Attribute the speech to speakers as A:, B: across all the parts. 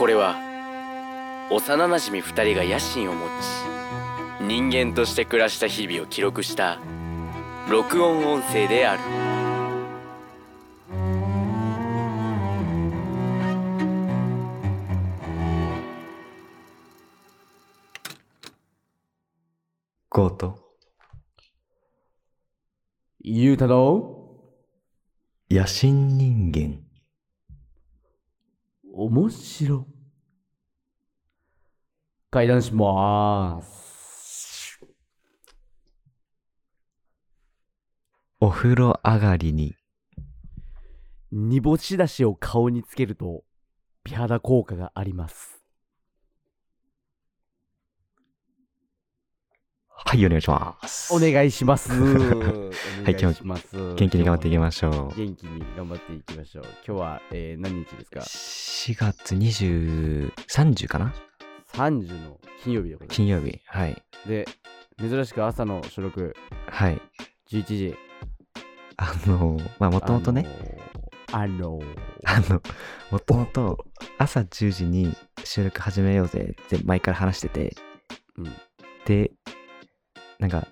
A: これは幼なじみ2人が野心を持ち人間として暮らした日々を記録した録音音声である。
B: ゴート
C: ゆうたの
B: 野心人間。
C: 面白階段しまーす
B: お風呂上がりに。
C: 煮干しだしを顔につけると美肌効果があります。
B: はいお願いします。
C: お願いします。お 願
B: 今日元気に頑張っていきましょう。
C: 元気に頑張っていきましょう。今日は、えー、何日ですか
B: ？4月20、30かな？
C: 30の金曜日でござい
B: 金曜日はい。
C: ますで珍しく朝の収録
B: はい。
C: 11時。
B: あのまあもともとね。
C: あのー
B: あのもともと朝10時に収録始めようぜって前から話してて。
C: うん。
B: でなんか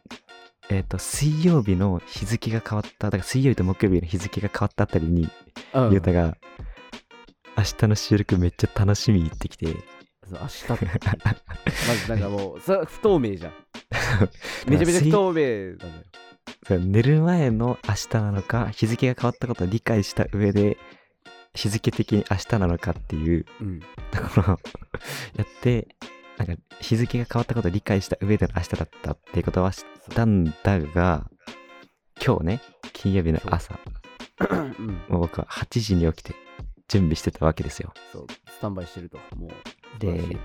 B: えっ、と水曜日の日付が変わっただから水曜日と木曜日の日付が変わったあたりに
C: うん。
B: ゆうたが明日の収録めっちゃ楽しみ言ってきて
C: 明日。まずなんかもうそれは不透明じゃん。めちゃめちゃ不透明なんだよ。
B: 寝る前の明日なのか日付が変わったことを理解した上で日付的に明日なのかっていう
C: うん。
B: ところを やってなんか日付が変わったことを理解した上での明日だったっていうことは知ったんだが今日ね金曜日の朝
C: うん。
B: もう僕は8時に起きて準備してたわけですよ。
C: そうスタンバイしてると。もう
B: で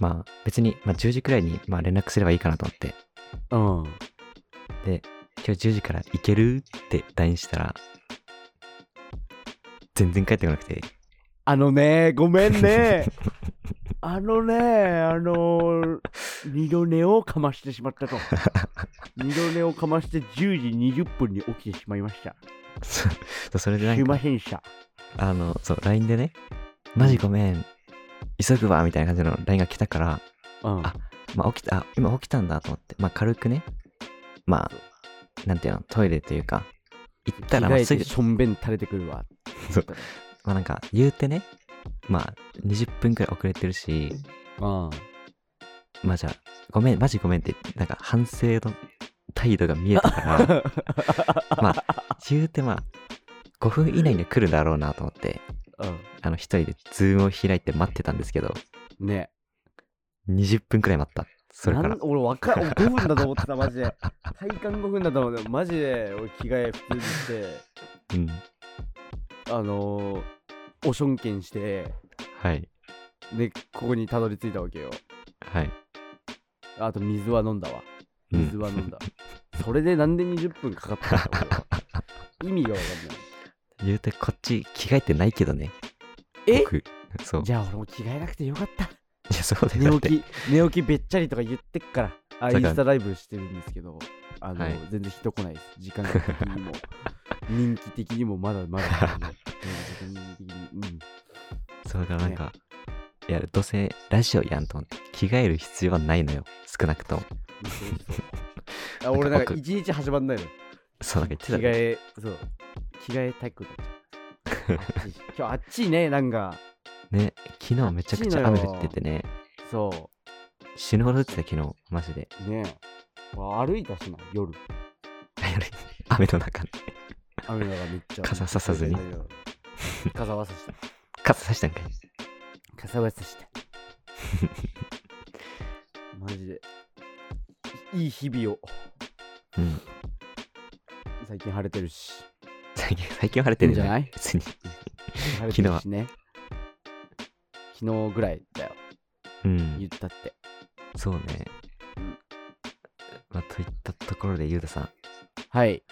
B: まあ別に、まあ、10時くらいにまあ連絡すればいいかなと思って。
C: うん。
B: で今日10時から行ける？って LINE したら全然帰ってこなくて。
C: あのねごめんね。あのねあのー、二度寝をかましてしまったと。二度寝をかまして10時20分に起きてしまいました。
B: そうそれでなん
C: すい
B: か
C: ませんでした
B: あのそう LINE でねマジごめん急ぐわみたいな感じの LINE が来たから
C: うん。
B: あまあ起きたあ今起きたんだと思ってまあ軽くねまあなんていうのトイレというか行ったらまあすぐ
C: しょんべん垂れてくるわ。
B: そう。まあなんか言うてねまあ20分くらい遅れてるし
C: うん。
B: まあじゃあごめんマジごめんってなんか反省の態度が見えたから まあ言うてまあ5分以内には来るだろうなと思ってあの一人でズームを開いて待ってたんですけど。
C: うんね
B: 20分くらい待った。それから。
C: なん俺わか5分だと思ってたマジで。体感5分だと思ってマジで俺着替え普通にして。
B: うん。
C: あのー、おしょんけんして。
B: はい。
C: でここにたどり着いたわけよ。
B: はい。
C: あと水は飲んだわ。
B: うん。
C: 水は飲んだ、それでなんで20分かかったの俺は。意味がわかんない
B: 言うてこっち着替えてないけどね。
C: え？
B: 僕。そう。
C: じゃあ俺も着替えなくてよかった。
B: いやそうだよ
C: 寝起き寝起きべっちゃりとか言ってっから。あインスタライブしてるんですけどあの、
B: はい。
C: 全然人来ないです。時間的にも。人気的にもまだまだ、ね、時間的にうん。
B: そうだからなんか、いやどうせラジオやんと着替える必要はないのよ。少なくとも。
C: あ俺なんか一日始まんないの。
B: そうなんか言って
C: 着替
B: たね
C: えそう着替えたくなっちゃう。今日あっちいねなんか。
B: ね昨日めちゃくちゃ雨降っててね。
C: そ
B: 死ぬほど降ってた昨日マジで。
C: うね。俺歩いたしな夜。
B: 雨の中で。
C: 雨の中めっちゃ。
B: 傘ささずに。
C: 傘はさした。
B: 傘さしたんかい。
C: 傘はさした。マジで。いい日々を。
B: うん。
C: 最近晴れてるし
B: 最近最近は晴れてる
C: んじゃない？
B: 別に。
C: 晴れてるしね。昨日ぐらいだよ。
B: うん。
C: 言ったって。
B: そうね。
C: うん
B: まあといったところでゆうたさん。
C: はい。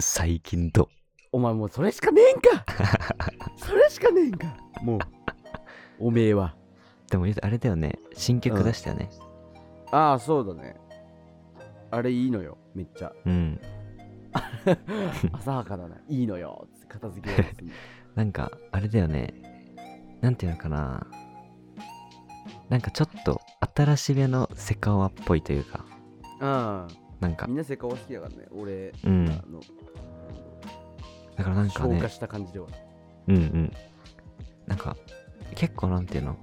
B: 最近どう？
C: お前もうそれしかねえんか！それしかねえんか！もう。おめえは。
B: でもあれだよね。新曲出したよね。
C: ああそうだね。あれいいのよ。めっちゃ。
B: うん
C: 浅はかだないいのよつって片付けようとする
B: なんかあれだよね。なんていうのかな。なんかちょっと新しめのセカオワっぽいというか、
C: あ
B: なんか。
C: み、んなセカオワ好きだからね俺
B: うん。
C: あの。
B: だからなんかね。
C: 消化、した感じでは。
B: うんうん。なんか、結構なんていうの、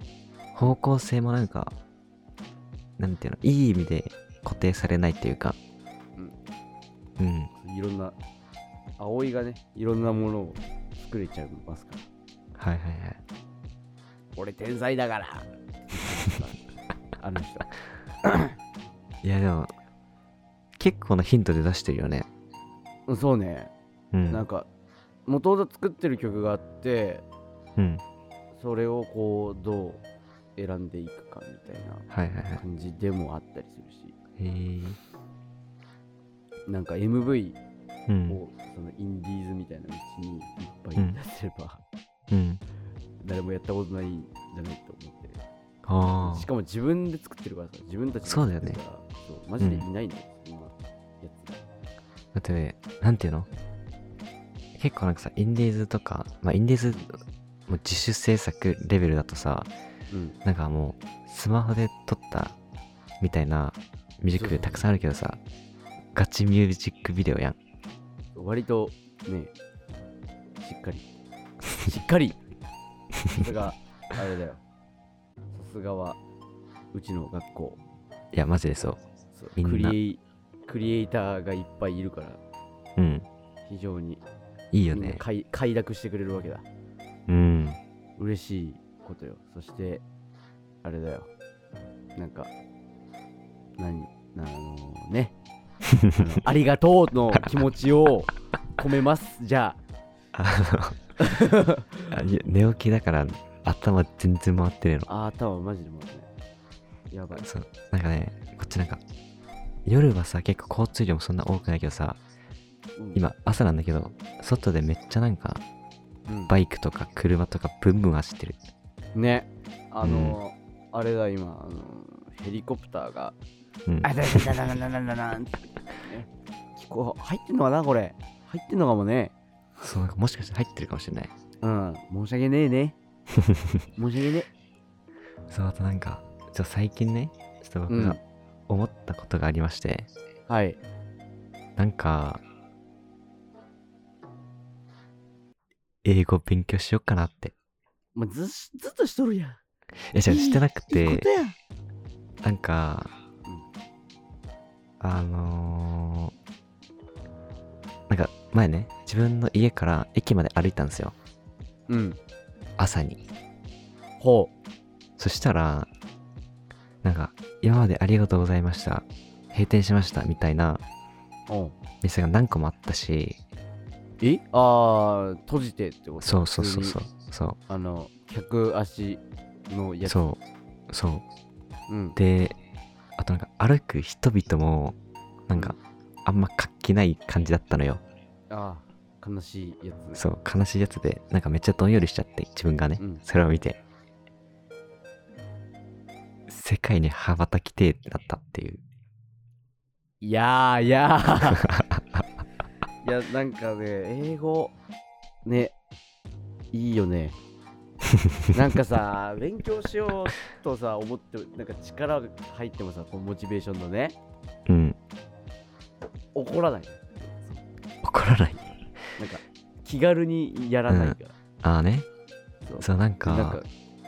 B: 方向性もなんか、なんていうの、いい意味で固定されないっていうか、うん。
C: いろんな葵がねいろんなものを作れちゃいますから
B: はいはいはい。
C: 俺天才だから あの人
B: いやでも、結構なヒントで出してるよね。
C: うんそうね
B: うん。
C: なんか元々作ってる曲があって
B: うん。
C: それをこうどう選んでいくかみたいな
B: はいはいはい。
C: 感じでもあったりするし
B: へえ。
C: なんか MV
B: うん。
C: をそのインディーズみたいな道にいっぱい出せれば、
B: うん。
C: 誰もやったことないんじゃないと思って
B: あ
C: しかも自分で作ってるからさ自分たちで
B: そうだよね
C: 作ってるからそうマジでいないのよ、そんなやつ
B: あ。だってね、なんていうの？結構なんかさ、インディーズとか、まあインディーズ、もう自主制作レベルだとさ、
C: うん
B: なんかもう、スマホで撮ったみたいなミュージックビデオたくさんあるけどさ、ガチミュージックビデオやん。
C: 割とねしっかり。しっかり。さすがあれだよ。さすがはうちの学校。
B: いや、マジでそう。
C: そう
B: みんな。
C: クリエイクリエイターがいっぱいいるから。
B: うん。
C: 非常に。
B: いいよね。
C: みんな快快諾してくれるわけだ。
B: うん。
C: 嬉しいことよ。そしてあれだよ。なんか何あのね ありがとうの気持ちを込めますじゃ
B: あ のあ寝起きだから頭全然回ってねえの。
C: ああ頭マジでもうねやばい
B: そう。なんかね、こっちなんか、夜はさ、結構交通量もそんな多くないけどさ、
C: うん
B: 今朝なんだけど、外でめっちゃなんか、
C: うん
B: バイクとか車とかブンブン走ってる。
C: ねあのあれだ今あのヘリコプターが
B: うん。
C: あだだだだだだだだね。聞こう。入ってんのかなこれ。入ってんのかもね。
B: そう、もしかして入ってるかもしれない。
C: うん申し訳ねえね。申し訳ね
B: そう、あとなんか、ちょ最近ね、ちょっと僕が
C: うん。
B: 思ったことがありまして、
C: えはい。
B: なんか、英語勉強しようかなって。
C: もうずずっとしとるやん。
B: え、じゃあしてなくて。なんか、
C: うん
B: あのー、なんか前ね、自分の家から駅まで歩いたんですよ。
C: うん
B: 朝に。
C: ほ
B: そしたら、なんか、今までありがとうございました。閉店しました。みたいな店が何個もあったし、
C: え？ああ閉じてってこと？
B: そうそうそうそう。そ
C: あの客足のや
B: う。
C: つ
B: そう。そう。
C: うん
B: で、あとなんか歩く人々も、なんか、あんま活気ない感じだったのよ。
C: ああ悲しいやつ。ね
B: そう、悲しいやつで、なんかめっちゃどんよりしちゃって、自分がね、
C: うん。
B: それを見て、世界に羽ばたきてえってなったっていう。
C: いやーいやー。いやなんかね英語ねいいよね なんかさ勉強しようとさ思ってなんか力が入ってもさこのモチベーションのね
B: うん、
C: 怒らない。
B: 怒らない。
C: なんか気軽にやらないから、
B: ああね、
C: そう。
B: そう、なんか、
C: なんか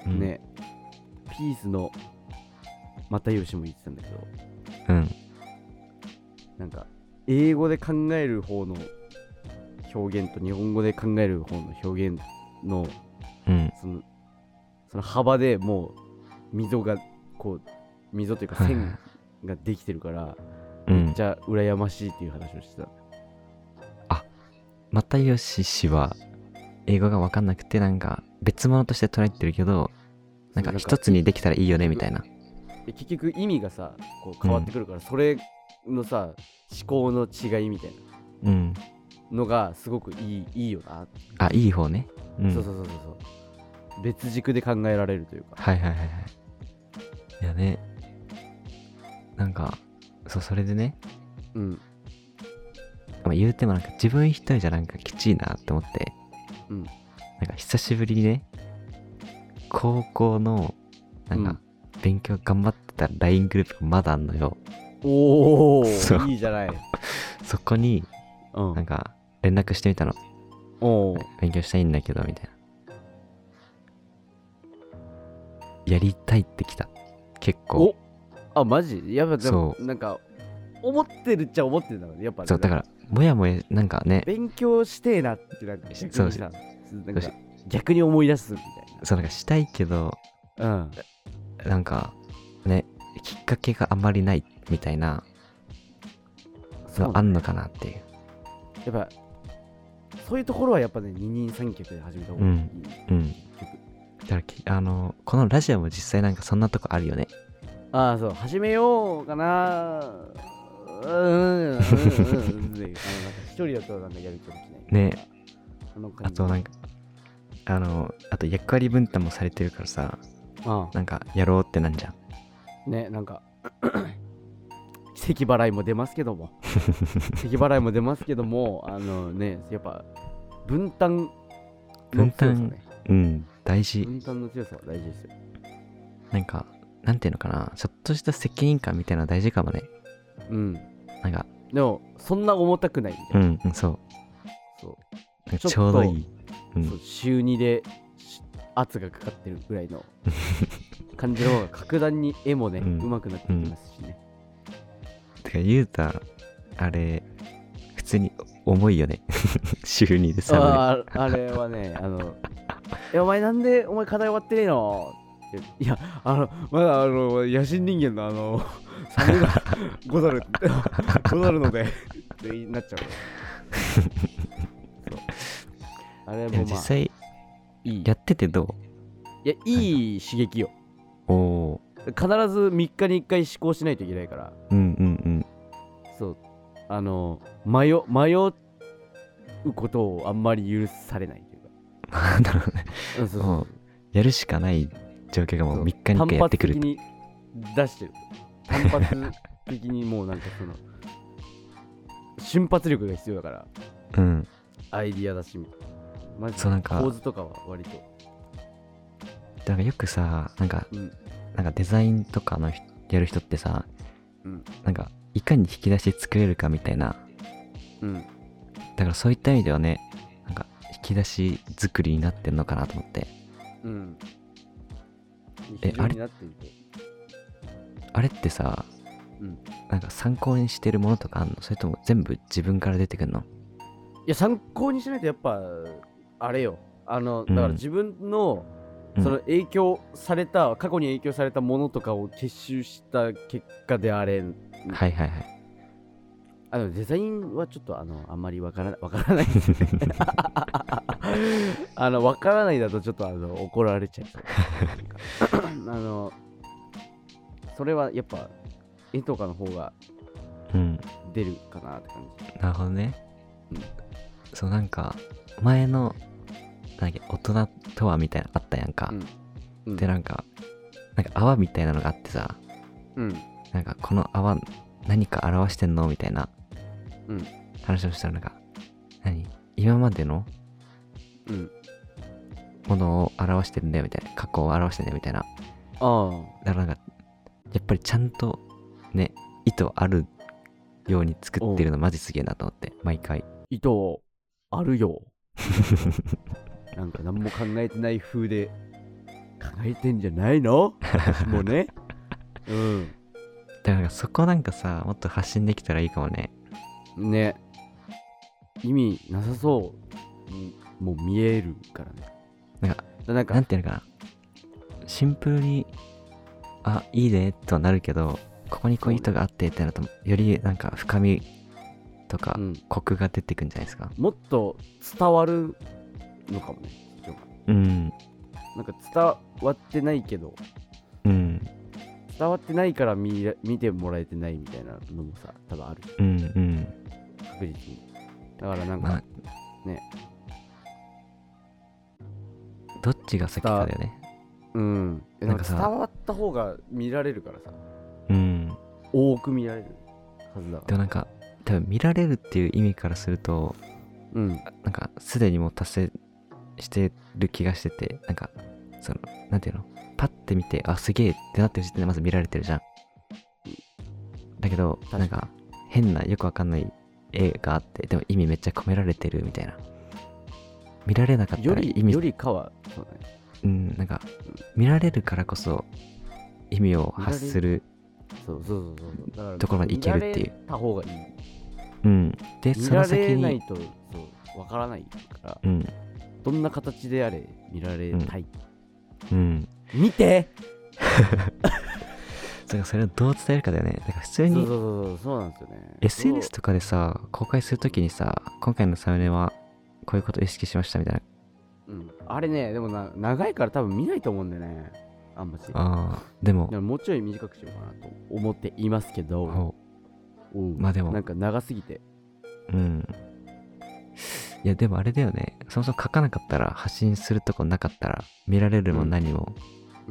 B: うん、
C: ね、ピースの又吉も言ってたんだけど。
B: うん、
C: なんか英語で考える方の表現と日本語で考える方の表現の
B: うん、
C: そのその幅でもう溝がこう溝というか線ができてるから
B: うん
C: めっち。ゃ羨ましいっていう話をしてた、
B: 又吉氏は、英語がわかんなくて、なんか、別物として捉えてるけど、なんか一つにできたらいいよね、みたいな。
C: で結局意味がさこう変わってくるから、それのさ思考の違いみたい
B: うん。
C: なのがすごくいいいいよな、
B: あ、いい方ね。うん。
C: そうそうそうそうそう。別軸で考えられるというか。
B: はいはいはいはい。いやね、なんか、そう、それでね、
C: うん。
B: まあ、言うてもなんか自分一人じゃなんかきちいなって思って、
C: うん。
B: なんか久しぶりにね、高校のなんか勉強頑張ってた LINE グループがまだあんのよ。
C: おお
B: そう。
C: いいじゃない。
B: そこに
C: うん。
B: なんか連絡してみたの。
C: おー
B: 勉強したいんだけどみたいな。やりたいってきた。結構。
C: お。あマジ？やっぱ
B: そ
C: なんか思ってるっちゃ思ってるんだやっぱね。
B: そうだからもやもやなんかね。
C: 勉強してえなってなんか逆
B: そう。
C: にさなんか逆に思い出すみたい
B: そうなんかしたいけど
C: な
B: なんかねきっかけがあまりないみたいな
C: うんそう
B: のあんのかなっていう。
C: やっぱそういうところはやっぱね二人三脚で始めた方がいい、
B: うんうん。だからきあのこのラジオも実際なんかそんなとこあるよね。
C: ああそう始めようかな。うんうんうんうん。一人だとなんかやる気が起きない
B: ね。あとなんかあのあと役割分担もされてるからさ。
C: あ
B: なんかやろうってなんじゃん。
C: あねなんか咳払いも出ますけども。咳払いも出ますけどもあのねやっぱ分担の
B: 分担。
C: 強さね。
B: うん大事。
C: 分担の強さは大事ですよ。
B: なんかなんていうのかな。ちょっとした責任感みたいなの大事かもね。
C: うん。
B: なんか。
C: でもそんな重たくないみたいな、
B: うん、うん、そう。
C: そう。ちょ
B: うどいい。うん。
C: 週2でし圧がかかってるぐらいの 感じの方が格段に絵もね、
B: う
C: うんまくなってきますしね、
B: てかゆうたあれ普通に重いよね。週にでサム
C: あああれはねあの「えお前なんでお前課題終わってねえの?」いやあのまだあの野心人間のあのサメが ござるござるのでってなっちゃうあれ
B: でも
C: もまあ
B: 実際やっててど
C: いやいい刺激よ。
B: うおお
C: 必ず3日に1回試行しないといけないから。
B: ーうんうん。
C: そう。あの迷迷うことをあんまり許されないというか。
B: う んなるほどね。
C: うんそうそう
B: もうやるしかない状況がもう3日に1回やってくる
C: 単発的に出してる。単発的にもうなんかその瞬発力が必要だから。
B: うん。
C: アイディアだしマジで。
B: そうなんか。
C: 構図とかは割と。
B: だからよくさなんか
C: うん
B: なんかデザインとかの人やる人ってさ
C: うん。
B: なんかいかに引き出し作れるかみたいな。
C: うん。
B: だからそういった意味ではねなんか引き出し作りになってんのかなと思って。
C: うん。
B: え
C: 非常になってると
B: あれってさ
C: うん。
B: なんか参考にしてるものとかあんの？それとも全部自分から出てくんの？
C: いや参考にしないとやっぱあれよ。あのだから
B: うん。
C: 自分の、
B: うん
C: その影響された過去に影響されたものとかを結集した結果であれ。
B: はいはいはい。
C: あのデザインはちょっとあのあんまりわからわからない。ですねあのわからないだとちょっとあの怒られちゃう。あのそれはやっぱ絵とかの方が
B: うん。
C: 出るかなって感じ。
B: なるほどね、
C: うん。
B: そうなんか前のなんだっけ大人とはみたいなのあったやんか、
C: うん。うん。
B: でなんかなんか泡みたいなのがあってさ。
C: うん。
B: なんかこの泡何か表してんのみたいな。
C: うん。
B: 話をしたらなんか何？今までの
C: うん。
B: ものを表してるんだよみたいな。過去を表してるんだよみたいな。
C: ああ。
B: だからなんかやっぱりちゃんとね意図あるように作ってるのマジすげえなと思って毎回。
C: 糸あるよ なんか何も考えてない風で考えてんじゃないの？私もね。うん。
B: だからそこなんかさもっと発信できたらいいかもね。
C: ね。意味なさそう。にもう見えるからね。
B: なんか
C: だなんか
B: なんていうのかな。シンプルにあいいねとはなるけどここにこういう意図があってってなるとよりなんか深みとか
C: うん、
B: コクが出てくんじゃないですか。
C: もっと伝わるのかもね
B: うん。
C: なんか伝わってないけど
B: うん。
C: 伝わってないから見ら見てもらえてないみたいなのもさ多分ある。
B: うんうん。
C: 確実に。だからなんか、
B: まあ
C: ね。
B: どっちが先かだよね。
C: うん。えなん
B: か
C: 伝わった方が見られるからさ。
B: うん。
C: 多く見られるはずだ
B: でもなんか多分見られるっていう意味からすると
C: うん。
B: なんかすでにもう達成してる気がしててなんかそのなんていうの？パッて見てあすげえってなってる時点でまず見られてるじゃん。だけどなんか変なよくわかんない絵があってでも意味めっちゃ込められてるみたいな。見られなかった
C: より
B: ら意味
C: よりかはそうだね。
B: うんなんか見られるからこそ意味を発する
C: そうそうそうそう。だから
B: ところまでいけるっていう。
C: た方がいい。
B: うん。で
C: 見
B: その先
C: られない
B: に
C: とそうわからないから。
B: うん
C: どんな形であれ見られたい、
B: うん。
C: 見て！
B: だからそれをどう伝えるかだよね。だから普通に
C: そうそうそうそうなんですよね。
B: SNS とかでさ公開するときにさ今回のサムネはこういうことを意識しましたみたいな。
C: そううん、あれねでもな長いから多分見ないと思うんだよね。あんまし。
B: ああでも。
C: らもうちょい短くしようかなと思っていますけど。
B: ほ
C: う。ん。
B: まあでも。
C: なんか長すぎて。
B: ううんいやでもあれだよね。そもそも書かなかったら発信するとこなかったら見られるも
C: うん。
B: 何も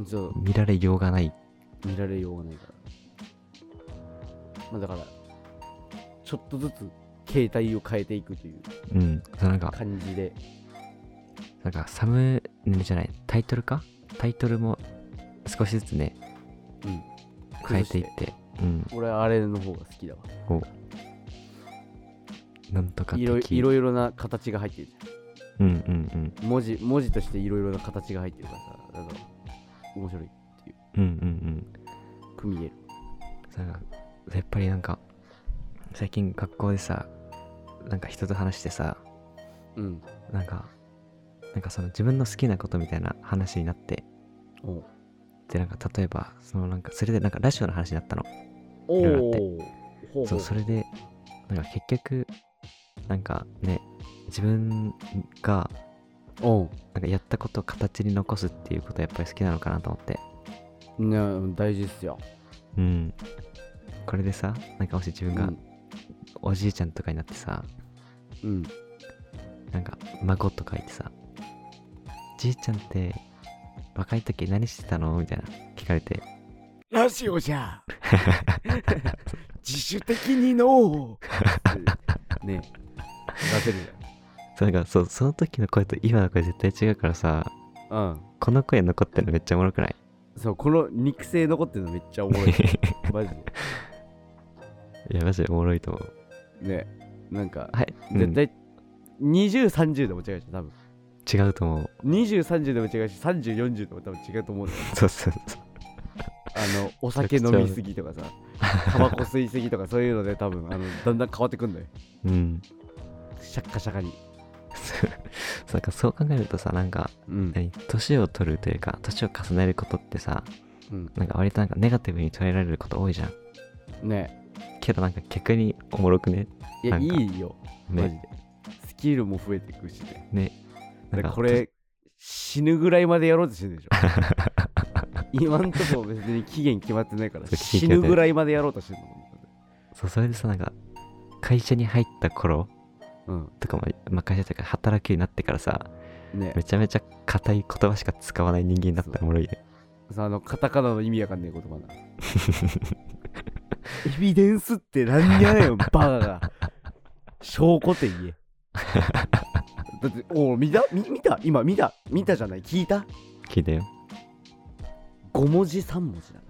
C: そう。
B: 見られようがない。
C: 見られようがないから。まあだからちょっとずつ携帯を変えていくという
B: うん。そうなんか
C: 感じで。
B: なんかサムネじゃない。タイトルか？タイトルも少しずつね
C: うん。
B: 変えていって。うん。
C: 俺はあれの方が好きだわ。
B: こうなんとか
C: いろいろいろな形が入ってる。じ
B: うんうん
C: ゃん。文字文字としていろいろな形が入ってるからさだから面白い
B: うんう。んうんうん。
C: く見える。
B: なんかやっぱりなんか最近学校でさなんか人と話してさ
C: うん。
B: なんかなんかその自分の好きなことみたいな話になってでなんか例えばそのなんかそれでなんかラジオの話になったの。
C: お
B: いろいろあって。
C: ーほう。
B: そうそれでなんか結局なんかね自分が
C: おう。
B: なんかやったことを形に残すっていうことはやっぱり好きなのかなと思って。
C: ね大事っすよ。
B: うん。これでさなんかもし自分が
C: うん。
B: おじいちゃんとかになってさ、
C: うん。
B: なんか孫とかいてさじいちゃんって若い時何してたの？みたいな聞かれて。
C: ラジオじゃ 自主的にの ね出せるじ
B: そうなんかそうその時の声と今の声絶対違うからさ
C: ゃんうん。
B: この声残ってるのめっちゃおもろくない？
C: そうこの肉声残ってるのめっちゃおもろい。マジで。
B: いやマジでおもろいと思う。
C: ね。なんか
B: はい、うん。
C: 絶対2030でも違うし多分。
B: 違うと思う。
C: 2030でも違うし3040でも多分違うと思う
B: そうそうそう。
C: あのお酒飲みすぎとかさ タバコ吸いすぎとかそういうので多分あのだんだん変わってくんだよ。
B: うん
C: シャッカシャカに。
B: そうかそう考えるとさなんか
C: うん。
B: 何？年を取るというか年を重ねることってさ
C: うん。
B: なんか割となんかネガティブに捉えられること多いじゃん。
C: ね。
B: けどなんか逆におもろくね？
C: いや
B: ない
C: いよ。マジ
B: ね
C: で。スキルも増えていくし。ね。
B: ねなんか
C: これ死ぬぐらいまでやろうとしてるでしょ。今んとこ別に期限決まってないから死ぬぐらいまでやろうとしてる
B: そうそれでさなんか会社に入った頃
C: の
B: とかも、まあ、会社とか働くようになってからさ
C: うんね。
B: めちゃめちゃ硬い言葉しか使わない人間になったらおもろいね。
C: さあのカタカナの意味わかんねえ言葉なエビデンスってなんやねんバカが。証拠って言え。だっておう見た？見見た？今見た？見たじゃない？聞いた？
B: 聞いたよ。
C: 5文字3文字だね。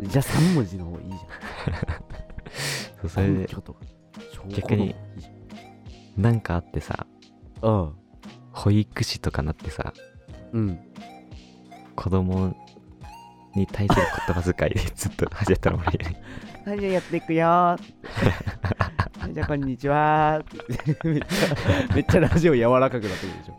C: じゃあ3文字の方がいいじ
B: そうそ
C: ゃん
B: れで逆になんかあってさ
C: ゃん
B: 保育士とかなってさ
C: うん。うん。
B: 子供に対する言葉遣いで ずっと始めたらおもろいね
C: はいじゃあやっていくよ。ーってはいじゃあこんにちは。ーって言ってめっちゃめっちゃラジオ柔らかくなってくるでしょ。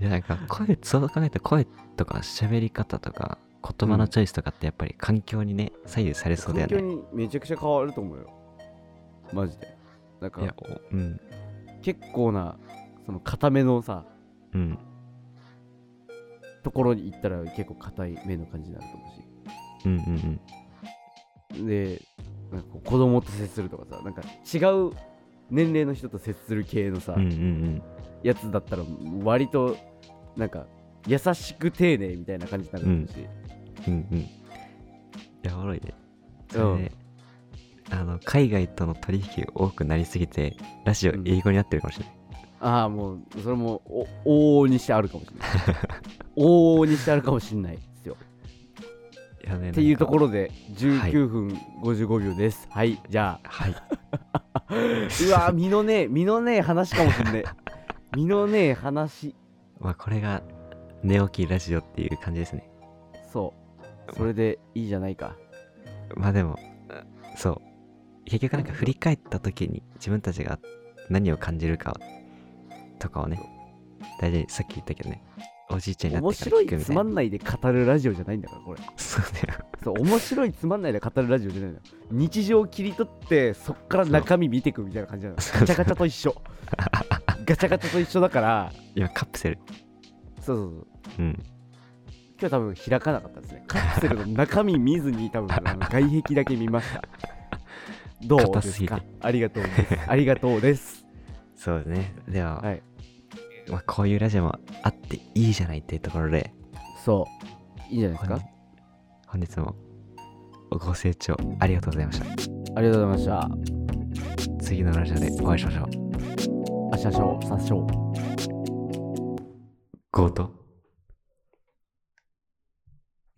B: いやなんか声そう考えたら声とか喋り方とか言葉のチョイスとかってやっぱり環境にね左右されそうだよ
C: 環境
B: ね
C: にめちゃくちゃ変わると思うよ。マジで。なんか
B: うん。
C: 結構なその固めのさ
B: うん。
C: ところに行ったら結構硬い目の感じになると思うし。
B: うんうんうん。
C: でなんか子供と接するとかさなんか違う年齢の人と接する系のさ、
B: うんうんうん。
C: やつだったら割となんか優しく丁寧みたいな感じになると思うし、
B: うんうんいやおもろいねそ
C: うん
B: れであの海外との取引が多くなりすぎてラジオ
C: うん
B: 英語になってるかもしれない、
C: ああ、もう、それもお往々にしてあるかもしれない。往々にしてあるかもしれないですよ。
B: いやね
C: っていうとこ
B: ろ。
C: ろで、19分55秒です。はい、じゃ
B: はい。
C: あ、うわ、身のねえ、身のねえ話かもしんねえ。身のねえ話。
B: まあ、これが寝起きラジオっていう感じですね。
C: そう。それでいいじゃないか。
B: まあでも、そう。結局なんか振り返った時に自分たちが何を感じるかとかをね、大事にさっき言ったけどね、おじいちゃんにな
C: 面
B: ってから
C: 白い
B: 聞くみたいな。
C: つまんないで語るラジオじゃないんだから、これ。
B: そうだよ。
C: そう、面白いつまんないで語るラジオじゃないのよ。日常を切り取って、そっから中身見ていくみたいな感じなの。ガチャガチャと一緒。ガチャガチャと一緒だから、
B: 今カプセル。
C: そうそうそう。
B: うん。
C: 今日多分開かなかったですね。カプセルの中身見ずに多分あの外壁だけ見ました。どうですか？ありがとうです。ありがとうです。
B: そうですね。では、
C: はい。
B: まあ、こういうラジオもあっていいじゃないっていうところで、
C: そう。いいんじゃないですか？
B: 本本日もご清聴ありがとうございました。
C: ありがとうございました。
B: 次のラジオでお会いしましょう。
C: あしゃしょう、さしょう。
B: ゴー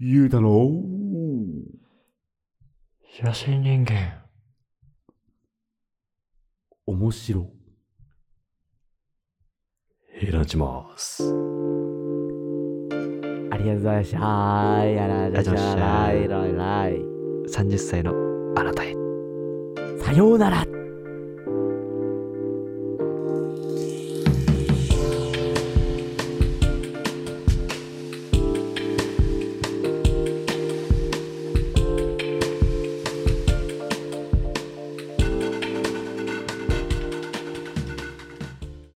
B: ト。
C: ゆうたの
B: 野心人間。
C: 面白。
B: 開きます。
C: ありがとうございました。はい、あららららららら
B: 30歳のあなたへ。
C: さようなら。